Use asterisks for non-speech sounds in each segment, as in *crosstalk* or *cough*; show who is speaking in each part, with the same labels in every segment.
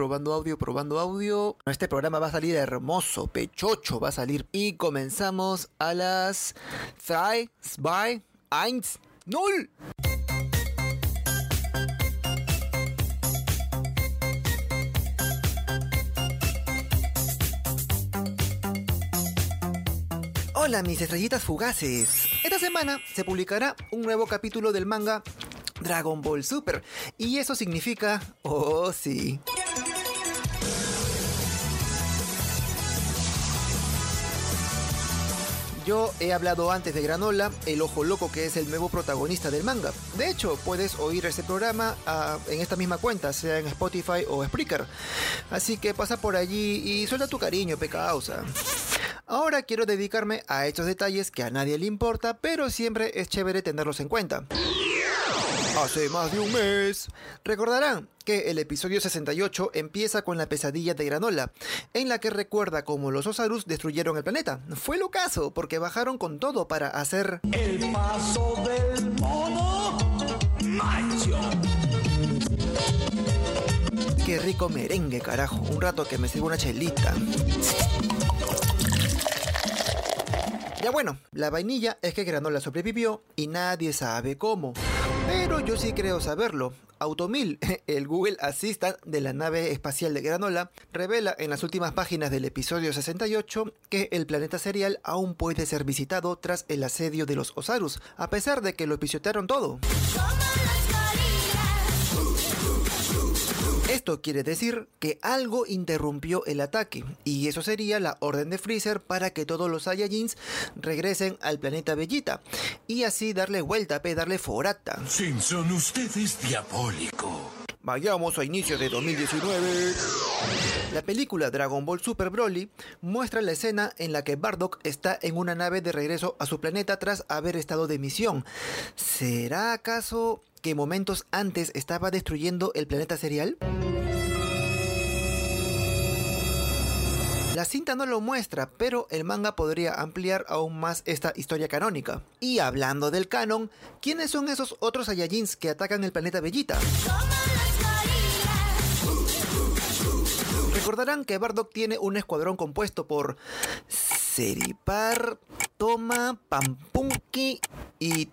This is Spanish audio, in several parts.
Speaker 1: probando audio, probando audio. Este programa va a salir hermoso, pechocho va a salir. Y comenzamos a las 3, 2, 1, 0. Hola mis estrellitas fugaces. Esta semana se publicará un nuevo capítulo del manga Dragon Ball Super. Y eso significa... Oh sí. Yo he hablado antes de Granola, el ojo loco que es el nuevo protagonista del manga. De hecho, puedes oír este programa uh, en esta misma cuenta, sea en Spotify o Spreaker. Así que pasa por allí y suelta tu cariño, pecausa. Ahora quiero dedicarme a estos detalles que a nadie le importa, pero siempre es chévere tenerlos en cuenta. Hace más de un mes. Recordarán que el episodio 68 empieza con la pesadilla de Granola, en la que recuerda cómo los Osarus destruyeron el planeta. Fue lo caso, porque bajaron con todo para hacer...
Speaker 2: El paso del mono macho.
Speaker 1: Qué rico merengue, carajo. Un rato que me sirva una chelita. Ya bueno, la vainilla es que Granola sobrevivió y nadie sabe cómo. Pero yo sí creo saberlo. Automil, *laughs* el Google Assistant de la nave espacial de Granola, revela en las últimas páginas del episodio 68 que el planeta serial aún puede ser visitado tras el asedio de los Osarus, a pesar de que lo pisotearon todo. Esto quiere decir que algo interrumpió el ataque, y eso sería la orden de Freezer para que todos los Saiyajins regresen al planeta Bellita, y así darle vuelta, pe, darle forata.
Speaker 2: Simpson, usted es diabólico.
Speaker 1: Vayamos a inicio de 2019. La película Dragon Ball Super Broly muestra la escena en la que Bardock está en una nave de regreso a su planeta tras haber estado de misión. ¿Será acaso que momentos antes estaba destruyendo el planeta serial? La cinta no lo muestra, pero el manga podría ampliar aún más esta historia canónica. Y hablando del canon, ¿quiénes son esos otros Saiyajins que atacan el planeta Bellita? Recordarán que Bardock tiene un escuadrón compuesto por Seripar, Toma, Pampunki y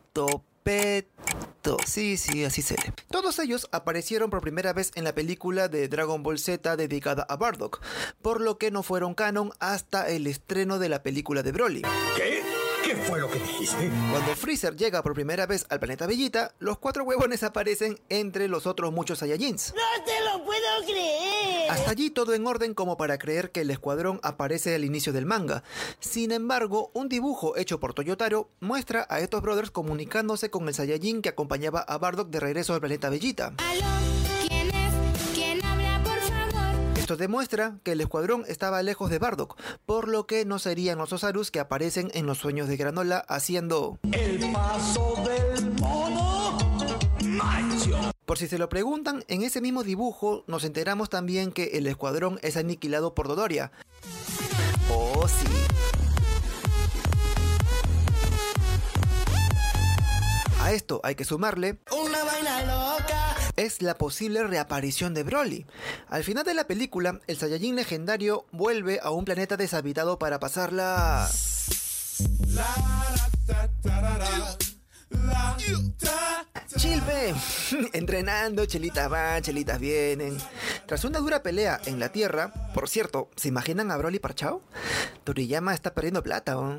Speaker 1: Sí, sí, así se lee. Todos ellos aparecieron por primera vez en la película de Dragon Ball Z dedicada a Bardock, por lo que no fueron canon hasta el estreno de la película de Broly.
Speaker 2: ¿Qué? ¿Qué fue lo que dijiste?
Speaker 1: Cuando Freezer llega por primera vez al planeta Bellita, los cuatro huevones aparecen entre los otros muchos Saiyajins.
Speaker 3: ¡No te lo puedo creer!
Speaker 1: Hasta allí todo en orden como para creer que el escuadrón aparece al inicio del manga. Sin embargo, un dibujo hecho por Toyotaro muestra a estos brothers comunicándose con el Saiyajin que acompañaba a Bardock de regreso al planeta Bellita.
Speaker 4: ¿Aló? ¿Quién es? ¿Quién habla, por favor?
Speaker 1: Esto demuestra que el escuadrón estaba lejos de Bardock, por lo que no serían los Osarus que aparecen en los sueños de Granola haciendo...
Speaker 2: El paso del mono macho.
Speaker 1: Por si se lo preguntan, en ese mismo dibujo nos enteramos también que el escuadrón es aniquilado por Dodoria. Oh, sí. A esto hay que sumarle
Speaker 3: ¡Una vaina loca!
Speaker 1: es la posible reaparición de Broly. Al final de la película, el Saiyajin legendario vuelve a un planeta deshabitado para pasarla... Chilpe, *laughs* entrenando, chelitas van, chelitas vienen. Tras una dura pelea en la Tierra, por cierto, ¿se imaginan a Broly parchao? Toriyama está perdiendo plata. ¿o?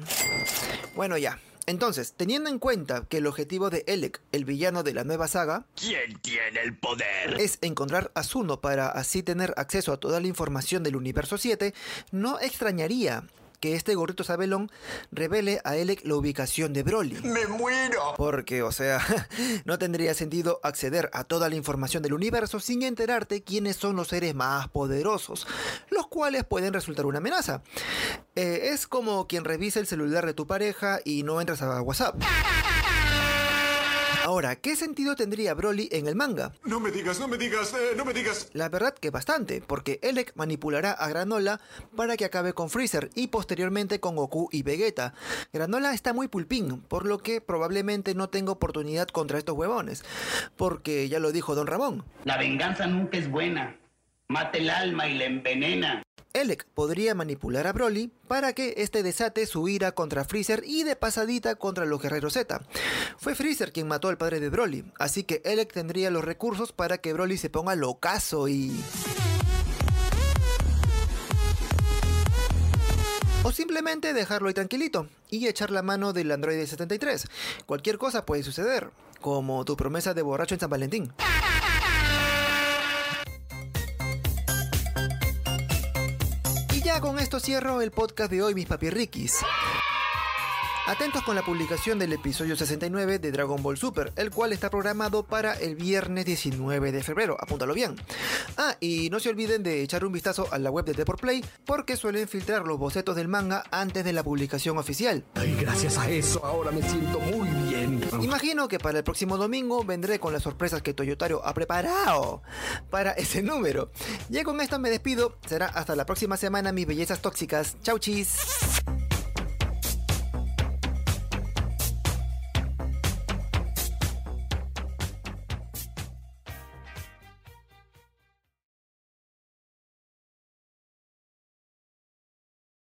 Speaker 1: Bueno ya, entonces, teniendo en cuenta que el objetivo de Elec, el villano de la nueva saga,
Speaker 2: ¿Quién tiene el poder?
Speaker 1: es encontrar a Zuno para así tener acceso a toda la información del universo 7, no extrañaría que este gorrito sabelón revele a Elec la ubicación de Broly.
Speaker 2: ¡Me muero!
Speaker 1: Porque, o sea, *laughs* no tendría sentido acceder a toda la información del universo sin enterarte quiénes son los seres más poderosos, los cuales pueden resultar una amenaza. Eh, es como quien revisa el celular de tu pareja y no entras a WhatsApp. Ahora, ¿qué sentido tendría Broly en el manga?
Speaker 2: No me digas, no me digas, eh, no me digas.
Speaker 1: La verdad que bastante, porque Elec manipulará a Granola para que acabe con Freezer y posteriormente con Goku y Vegeta. Granola está muy pulpín, por lo que probablemente no tenga oportunidad contra estos huevones, porque ya lo dijo Don Ramón.
Speaker 5: La venganza nunca es buena. Mata el alma y la envenena.
Speaker 1: Elec podría manipular a Broly para que este desate su ira contra Freezer y de pasadita contra los guerreros Z. Fue Freezer quien mató al padre de Broly, así que Elec tendría los recursos para que Broly se ponga locazo y... O simplemente dejarlo ahí tranquilito y echar la mano del Android 73. Cualquier cosa puede suceder, como tu promesa de borracho en San Valentín. Ya con esto cierro el podcast de hoy, mis papirriquis. Atentos con la publicación del episodio 69 de Dragon Ball Super, el cual está programado para el viernes 19 de febrero, apúntalo bien. Ah, y no se olviden de echar un vistazo a la web de Deport Play, porque suelen filtrar los bocetos del manga antes de la publicación oficial.
Speaker 2: Ay, gracias a eso ahora me siento muy bien.
Speaker 1: Imagino que para el próximo domingo vendré con las sorpresas que Toyotaro ha preparado para ese número. Ya con esto me despido, será hasta la próxima semana mis bellezas tóxicas. Chau chis.